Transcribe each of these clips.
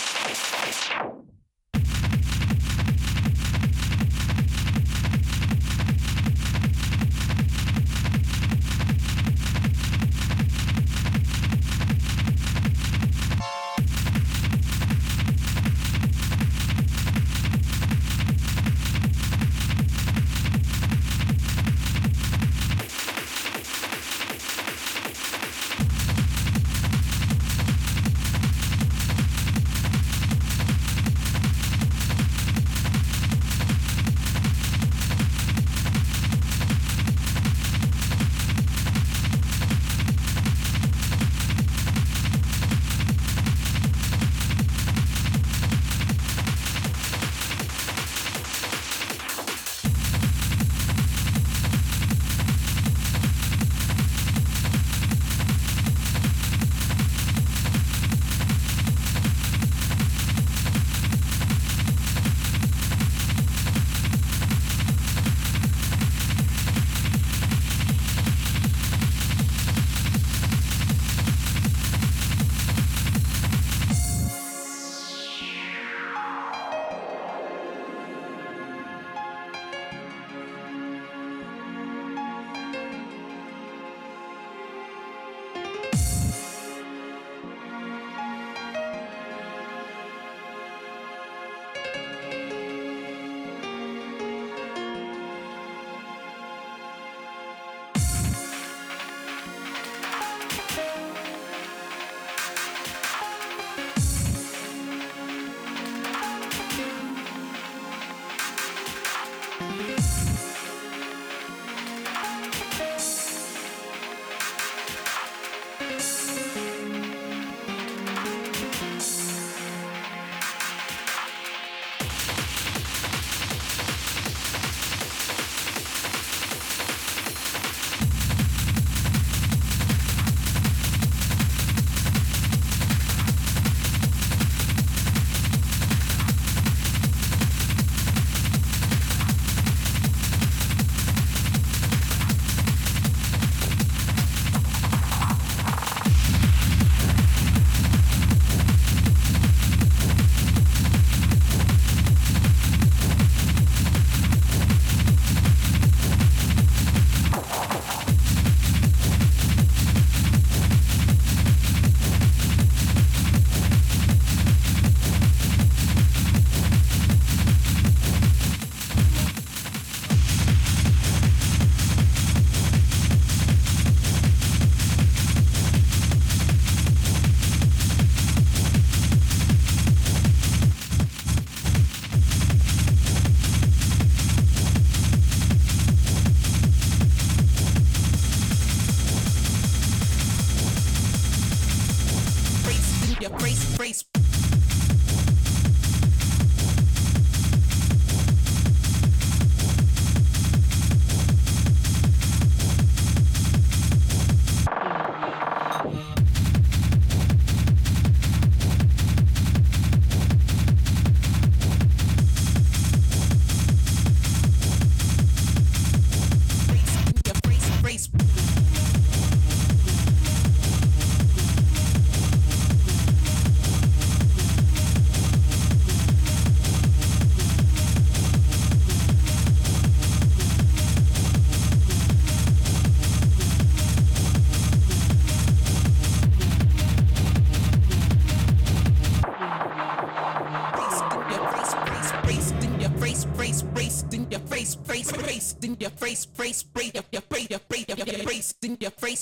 Thank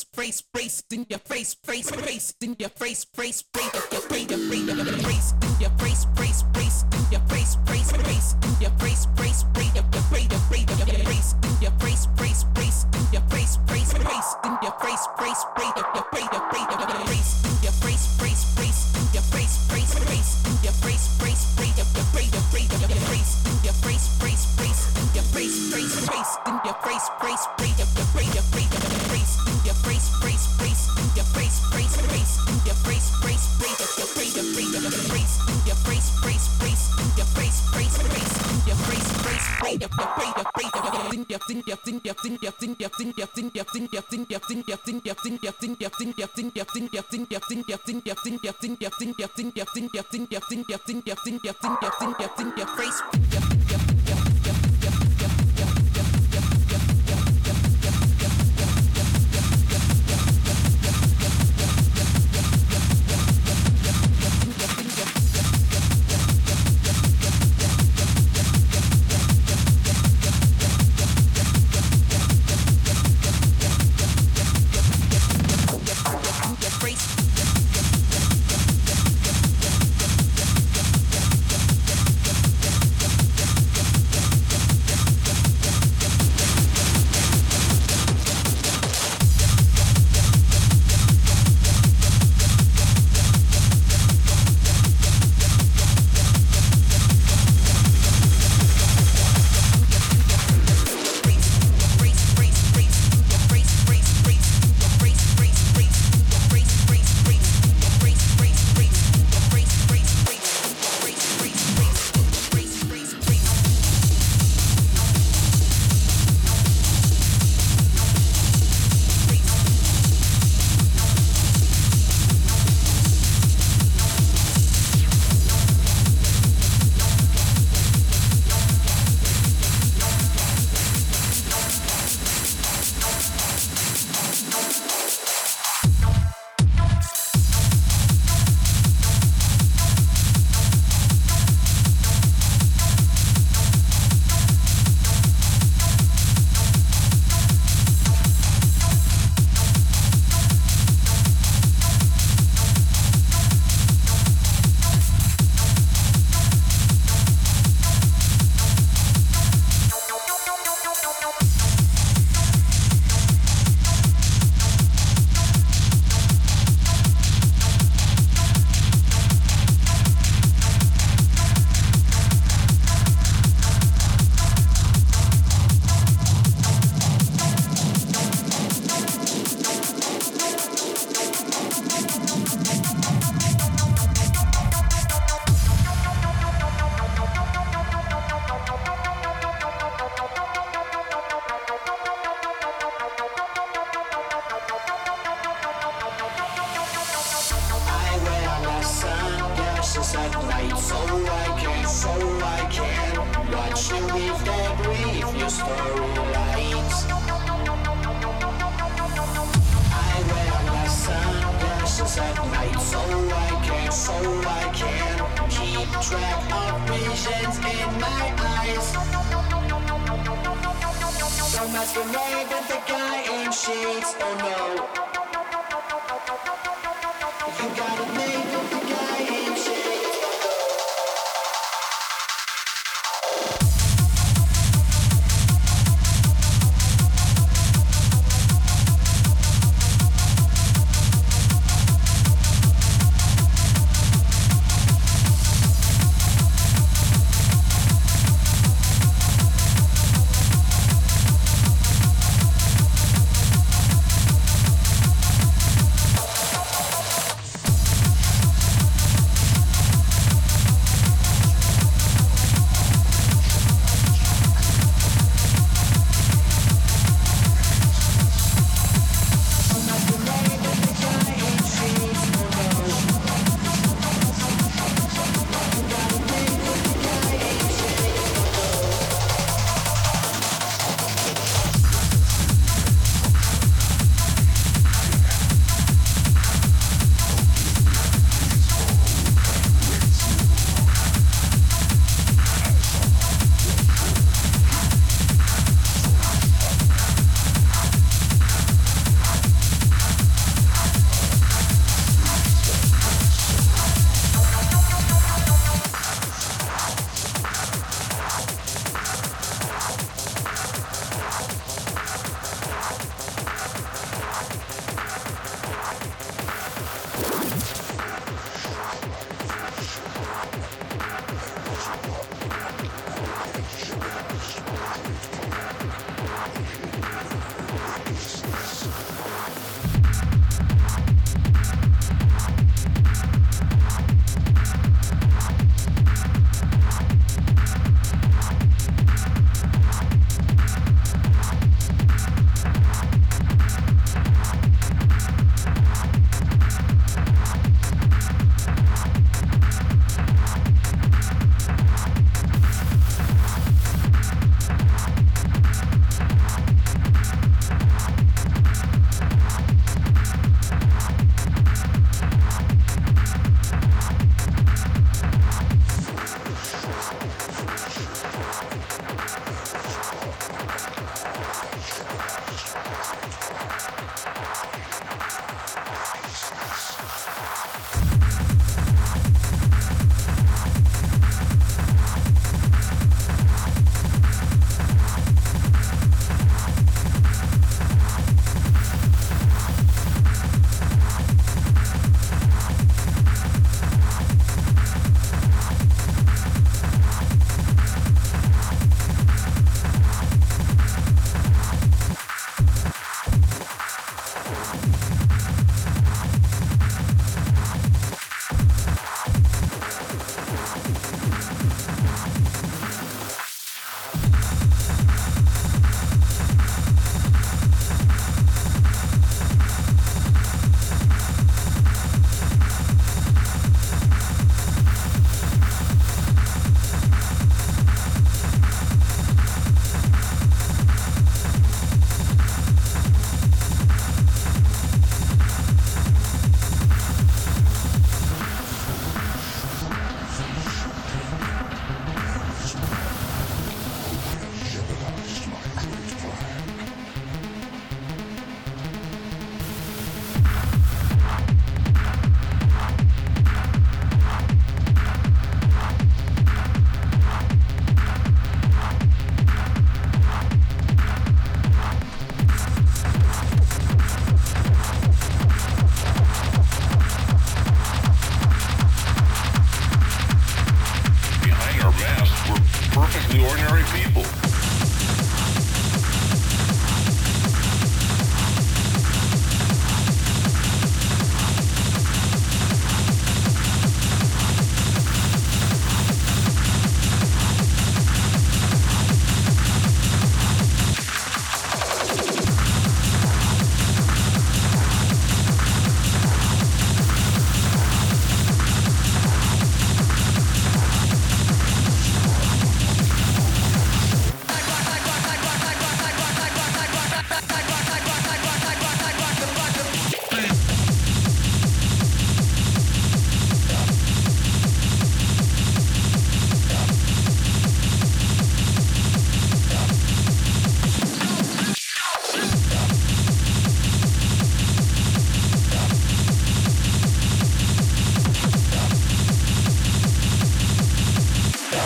face, face, face in your face, face, face in your face, face, face in your face, face in your face, face, face in your face, face, face in your face, face. Face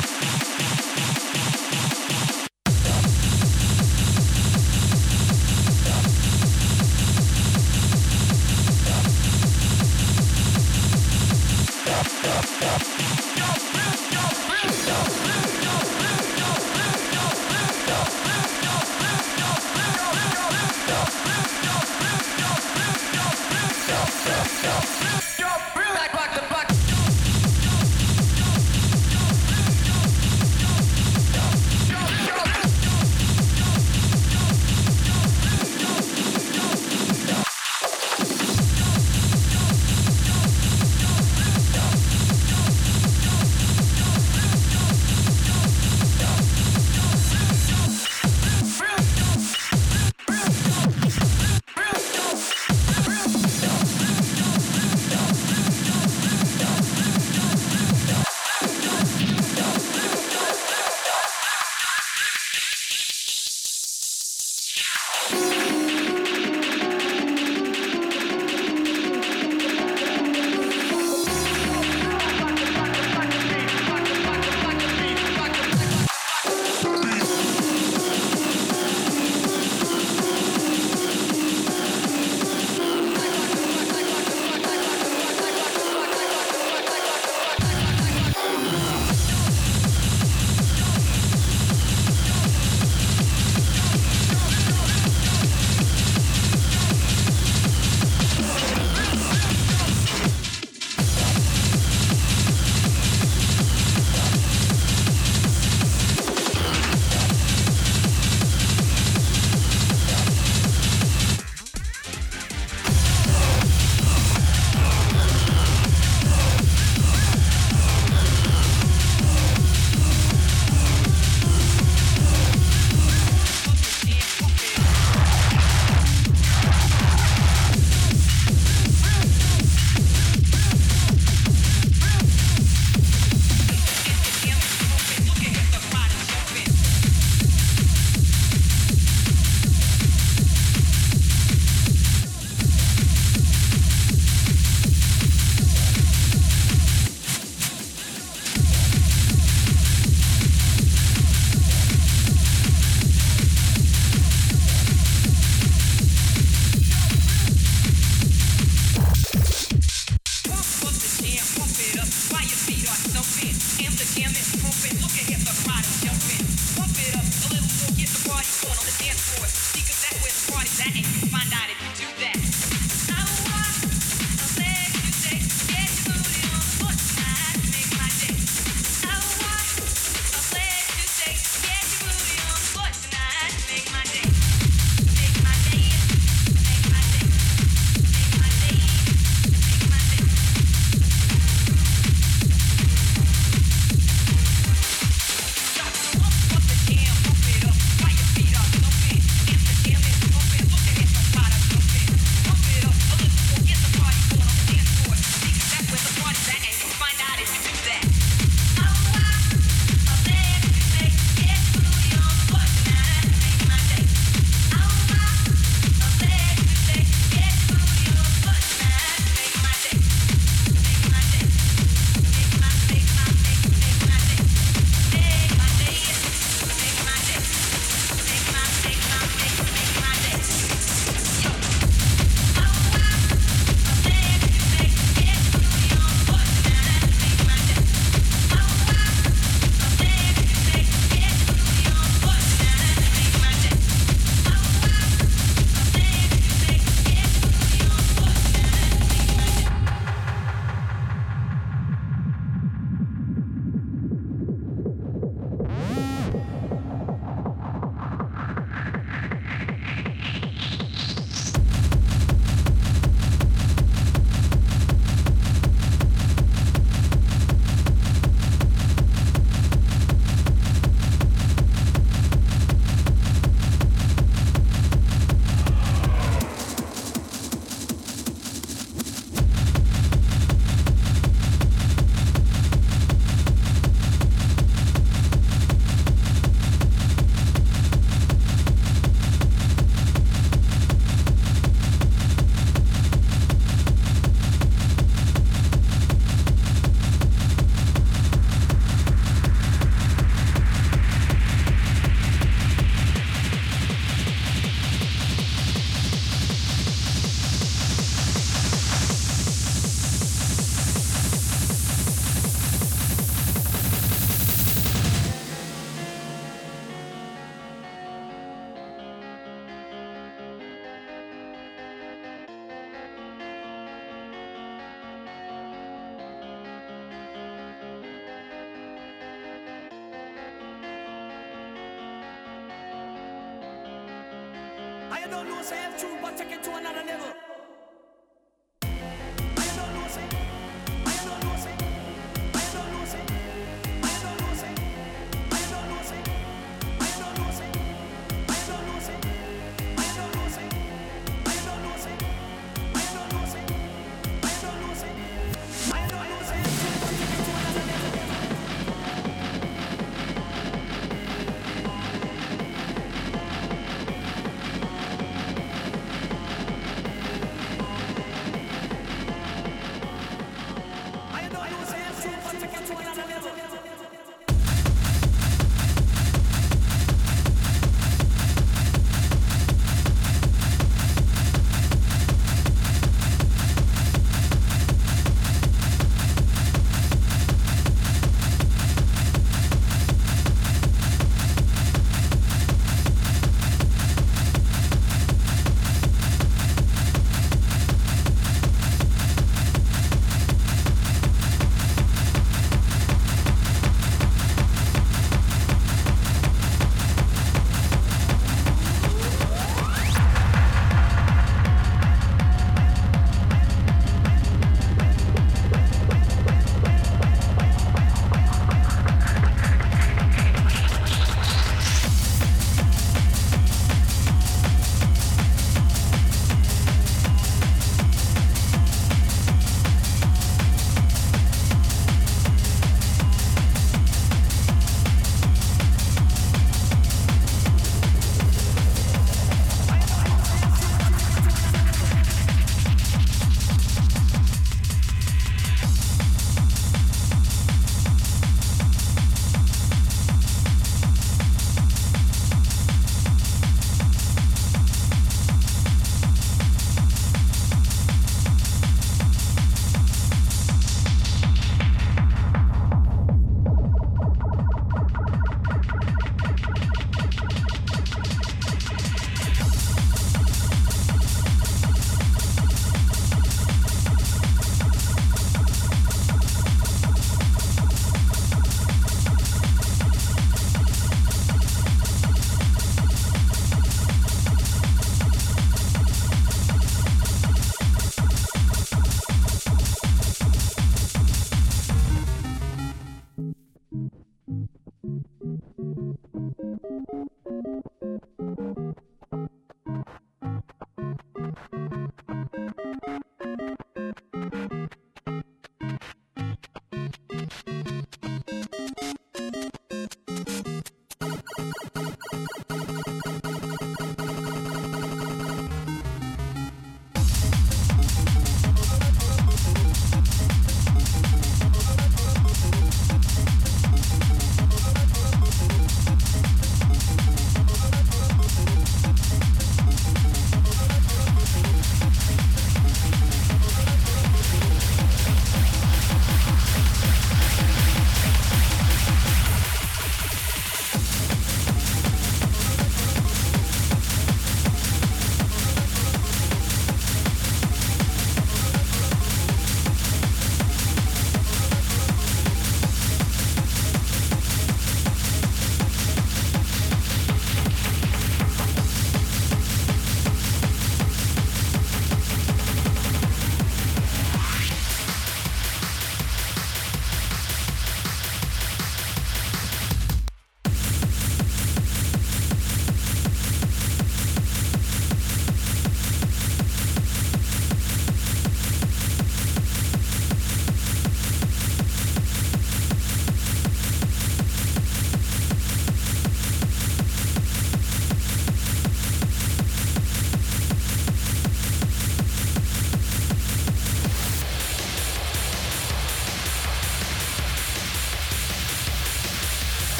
Bye.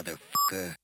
Motherfucker.